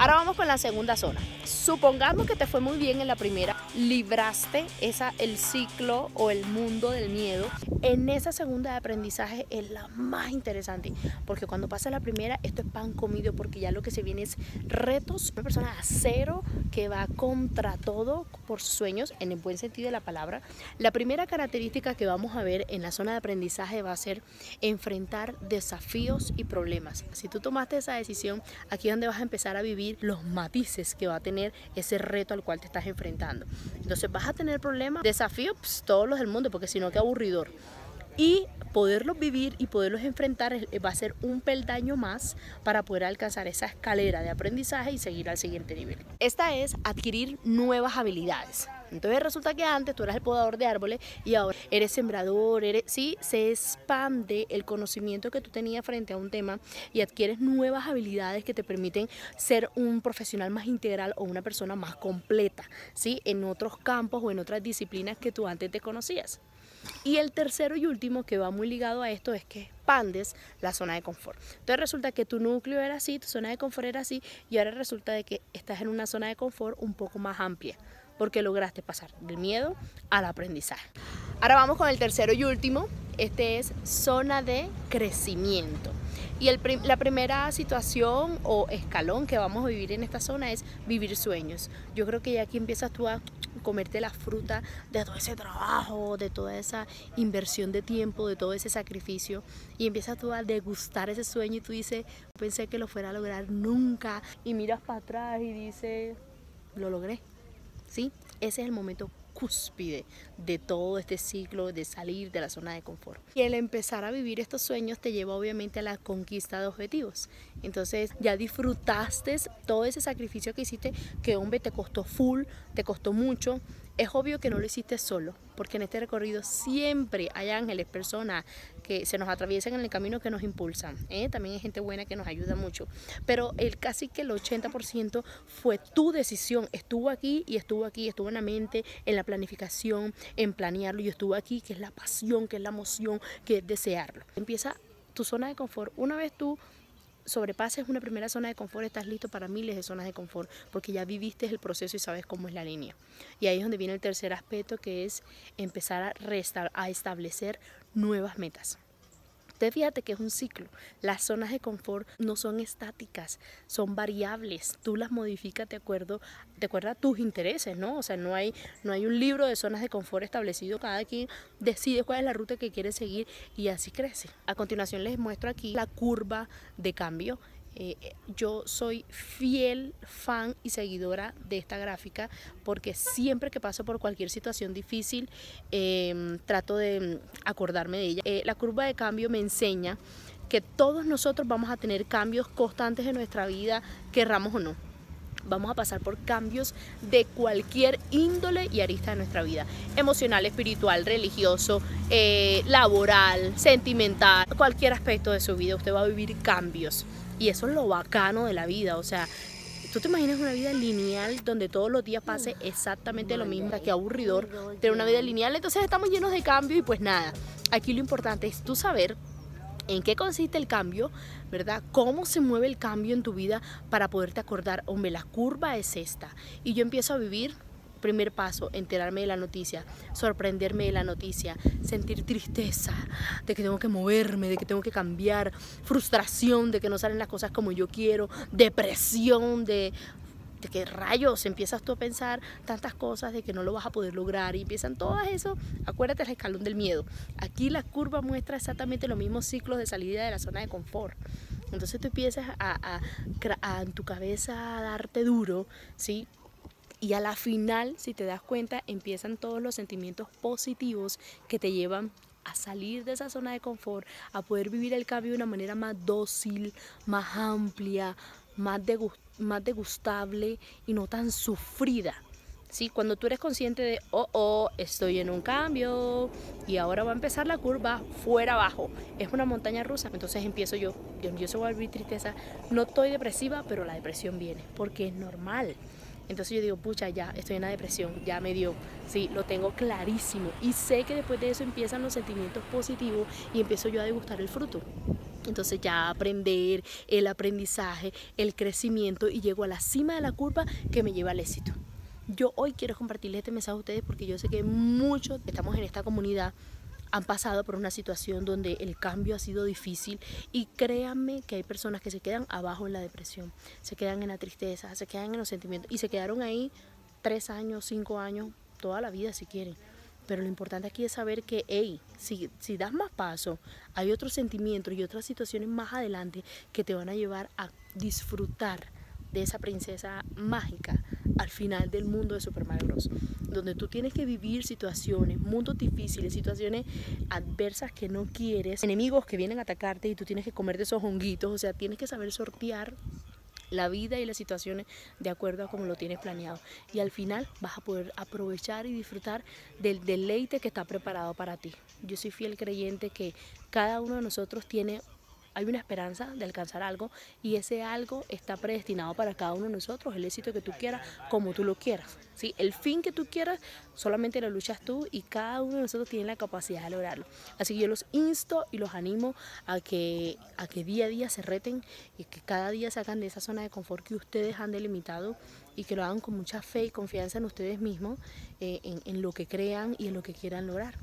Ahora vamos con la segunda zona. Supongamos que te fue muy bien en la primera, libraste esa, el ciclo o el mundo del miedo. En esa segunda de aprendizaje es la más interesante, porque cuando pasa la primera, esto es pan comido, porque ya lo que se viene es retos. Una persona a cero que va contra todo por sus sueños, en el buen sentido de la palabra. La primera característica que vamos a ver en la zona de aprendizaje va a ser enfrentar desafíos y problemas. Si tú tomaste esa decisión, aquí es donde vas a empezar a vivir los matices que va a tener ese reto al cual te estás enfrentando. Entonces vas a tener problemas, desafíos, pues, todos los del mundo, porque si no, qué aburridor. Y poderlos vivir y poderlos enfrentar va a ser un peldaño más para poder alcanzar esa escalera de aprendizaje y seguir al siguiente nivel. Esta es adquirir nuevas habilidades. Entonces resulta que antes tú eras el podador de árboles y ahora eres sembrador, eres, se expande el conocimiento que tú tenías frente a un tema y adquieres nuevas habilidades que te permiten ser un profesional más integral o una persona más completa, ¿sí? En otros campos o en otras disciplinas que tú antes te conocías. Y el tercero y último que va muy ligado a esto es que expandes la zona de confort. Entonces resulta que tu núcleo era así, tu zona de confort era así y ahora resulta de que estás en una zona de confort un poco más amplia porque lograste pasar del miedo al aprendizaje. Ahora vamos con el tercero y último. Este es zona de crecimiento. Y la primera situación o escalón que vamos a vivir en esta zona es vivir sueños. Yo creo que ya aquí empiezas tú a comerte la fruta de todo ese trabajo, de toda esa inversión de tiempo, de todo ese sacrificio y empiezas tú a degustar ese sueño y tú dices, pensé que lo fuera a lograr nunca y miras para atrás y dices, lo logré. ¿Sí? Ese es el momento cúspide de todo este ciclo de salir de la zona de confort. Y el empezar a vivir estos sueños te lleva obviamente a la conquista de objetivos. Entonces ya disfrutaste todo ese sacrificio que hiciste, que hombre te costó full, te costó mucho, es obvio que no lo hiciste solo, porque en este recorrido siempre hay ángeles, personas que se nos atraviesan en el camino que nos impulsan. ¿eh? También hay gente buena que nos ayuda mucho. Pero el casi que el 80% fue tu decisión. Estuvo aquí y estuvo aquí, estuvo en la mente, en la planificación, en planearlo y estuvo aquí, que es la pasión, que es la emoción, que es desearlo. Empieza tu zona de confort. Una vez tú sobrepases una primera zona de confort, estás listo para miles de zonas de confort, porque ya viviste el proceso y sabes cómo es la línea. Y ahí es donde viene el tercer aspecto, que es empezar a, a establecer nuevas metas. Te fíjate que es un ciclo. Las zonas de confort no son estáticas, son variables. Tú las modificas de acuerdo, de acuerdo a tus intereses, ¿no? O sea, no hay, no hay un libro de zonas de confort establecido. Cada quien decide cuál es la ruta que quiere seguir y así crece. A continuación les muestro aquí la curva de cambio eh, yo soy fiel fan y seguidora de esta gráfica porque siempre que paso por cualquier situación difícil em, trato de acordarme de ella. Eh, la curva de cambio me enseña que todos nosotros vamos a tener cambios constantes en nuestra vida, querramos o no. Vamos a pasar por cambios de cualquier índole y arista de nuestra vida. Emocional, espiritual, religioso, eh, laboral, sentimental, cualquier aspecto de su vida. Usted va a vivir cambios. Y eso es lo bacano de la vida, o sea, ¿Tú te imaginas una vida lineal donde todos los días pase exactamente lo mismo? Qué aburridor tener una vida lineal. Entonces estamos llenos de cambio y pues nada. Aquí lo importante es tú saber en qué consiste el cambio, ¿verdad? Cómo se mueve el cambio en tu vida para poderte acordar, hombre, la curva es esta. Y yo empiezo a vivir primer paso, enterarme de la noticia, sorprenderme de la noticia, sentir tristeza de que tengo que moverme, de que tengo que cambiar, frustración de que no salen las cosas como yo quiero, depresión de, de que rayos empiezas tú a pensar tantas cosas de que no lo vas a poder lograr y empiezan todas eso, acuérdate el escalón del miedo. Aquí la curva muestra exactamente los mismos ciclos de salida de la zona de confort. Entonces tú empiezas a, a, a en tu cabeza a darte duro, ¿sí? Y a la final, si te das cuenta, empiezan todos los sentimientos positivos que te llevan a salir de esa zona de confort, a poder vivir el cambio de una manera más dócil, más amplia, más, más degustable y no tan sufrida. ¿Sí? Cuando tú eres consciente de, oh, oh, estoy en un cambio y ahora va a empezar la curva fuera abajo. Es una montaña rusa. Entonces empiezo yo, yo empiezo a vivir tristeza. No estoy depresiva, pero la depresión viene porque es normal. Entonces yo digo, pucha, ya estoy en la depresión, ya me dio, sí, lo tengo clarísimo. Y sé que después de eso empiezan los sentimientos positivos y empiezo yo a degustar el fruto. Entonces ya aprender, el aprendizaje, el crecimiento y llego a la cima de la curva que me lleva al éxito. Yo hoy quiero compartirles este mensaje a ustedes porque yo sé que muchos estamos en esta comunidad han pasado por una situación donde el cambio ha sido difícil y créanme que hay personas que se quedan abajo en la depresión, se quedan en la tristeza, se quedan en los sentimientos y se quedaron ahí tres años, cinco años, toda la vida si quieren. Pero lo importante aquí es saber que, hey, si, si das más paso, hay otros sentimientos y otras situaciones más adelante que te van a llevar a disfrutar de esa princesa mágica al final del mundo de Super Mario Bros. Donde tú tienes que vivir situaciones, mundos difíciles, situaciones adversas que no quieres, enemigos que vienen a atacarte y tú tienes que comerte esos honguitos, o sea, tienes que saber sortear la vida y las situaciones de acuerdo a como lo tienes planeado. Y al final vas a poder aprovechar y disfrutar del deleite que está preparado para ti. Yo soy fiel creyente que cada uno de nosotros tiene hay una esperanza de alcanzar algo y ese algo está predestinado para cada uno de nosotros, el éxito que tú quieras, como tú lo quieras. ¿sí? El fin que tú quieras, solamente lo luchas tú y cada uno de nosotros tiene la capacidad de lograrlo. Así que yo los insto y los animo a que, a que día a día se reten y que cada día sacan de esa zona de confort que ustedes han delimitado y que lo hagan con mucha fe y confianza en ustedes mismos, eh, en, en lo que crean y en lo que quieran lograr.